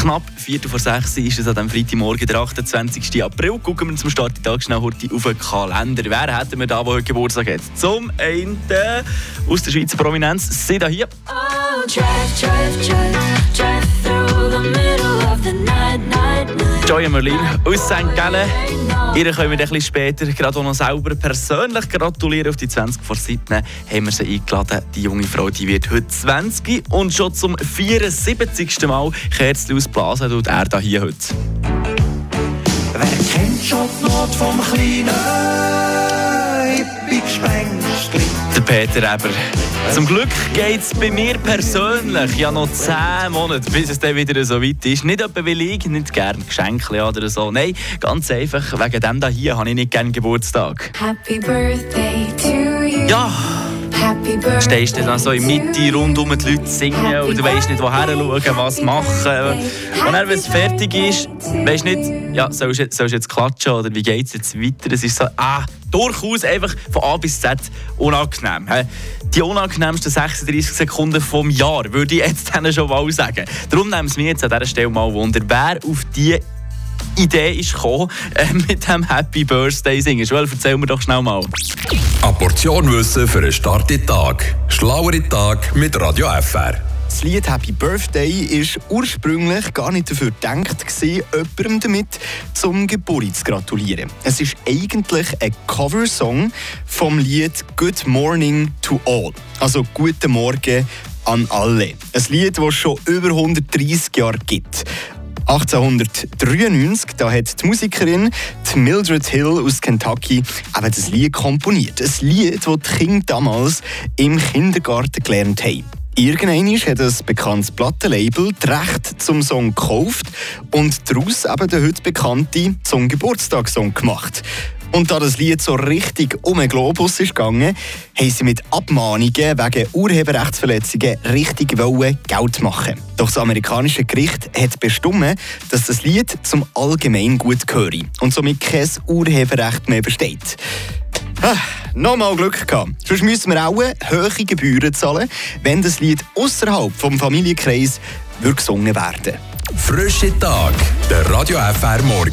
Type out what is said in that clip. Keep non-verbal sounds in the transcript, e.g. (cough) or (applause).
Knapp Viertel vor sechs ist es an diesem Freitagmorgen, der 28. April. Gucken wir zum Start den Tag schnell heute auf den Kalender. Wer hätten wir da, der heute Geburtstag hat? Zum einen aus der Schweizer Prominenz, sie da hier. Oh, drive, drive, drive Joya Merlin aus St. Gallen. Ihr können wir ein bisschen später gerade auch noch selber persönlich gratulieren. Auf die 20 vor 7 haben wir sie eingeladen. Die junge Frau die wird heute 20 und schon zum 74. Mal Kerzen ausblasen tut er da hier heute. Wer kennt schon die Not vom kleinen Hippie-Gespenstli? Der Peter Eber. Zum Glück geht es bei mir persönlich ja noch 10 Monate, bis es dann wieder so weit ist. Nicht etwa weil ich nicht gerne Geschenke oder so. Nein, ganz einfach, wegen dem da hier habe ich nicht gerne Geburtstag. Happy birthday to you. Ja. Stehst du dann so in der Mitte, rundum die Leute singen und du weißt nicht, woher schauen, was machen. Und dann, wenn es fertig ist, weißt du nicht, ja, sollst du jetzt, sollst du jetzt klatschen oder wie geht es jetzt weiter? Es ist so, ah, durchaus einfach von A bis Z unangenehm. Die unangenehmsten 36 Sekunden vom Jahr, würde ich jetzt (laughs) schon mal sagen. Darum nehmen es mir jetzt an dieser Stelle mal Wunder, wer auf die Idee ist gekommen, äh, (laughs) mit dem Happy Birthday singen. Joel, erzähl mir doch schnell mal. Eine Portion Wissen für einen starken Tag. Schlauere Tag mit Radio FR. Das Lied Happy Birthday ist ursprünglich gar nicht dafür gedacht, gewesen, jemandem damit zum Geburtstag zu gratulieren. Es ist eigentlich ein Coversong vom Lied Good Morning to All. Also Guten Morgen an alle. Ein Lied, das es schon über 130 Jahre gibt. 1893 da hat die Musikerin die Mildred Hill aus Kentucky eben das Lied komponiert. Ein Lied, das die Kinder damals im Kindergarten gelernt haben. Irgendwann hat ein bekanntes Plattenlabel die Rechte zum Song gekauft und daraus eben den heute bekannten zum Geburtstagssong gemacht. Und da das Lied so richtig um den Globus ist gegangen, haben sie mit Abmahnungen wegen Urheberrechtsverletzungen richtig Geld machen. Doch das amerikanische Gericht hat bestimmt, dass das Lied zum Allgemeingut gehöre und somit kein Urheberrecht mehr besteht. Ah, Nochmal Glück gehabt. Sonst müssen wir auch hohe Gebühren zahlen, wenn das Lied außerhalb vom Familienkreis gesungen werden. Frische Tag. Der Radio FR Morgen.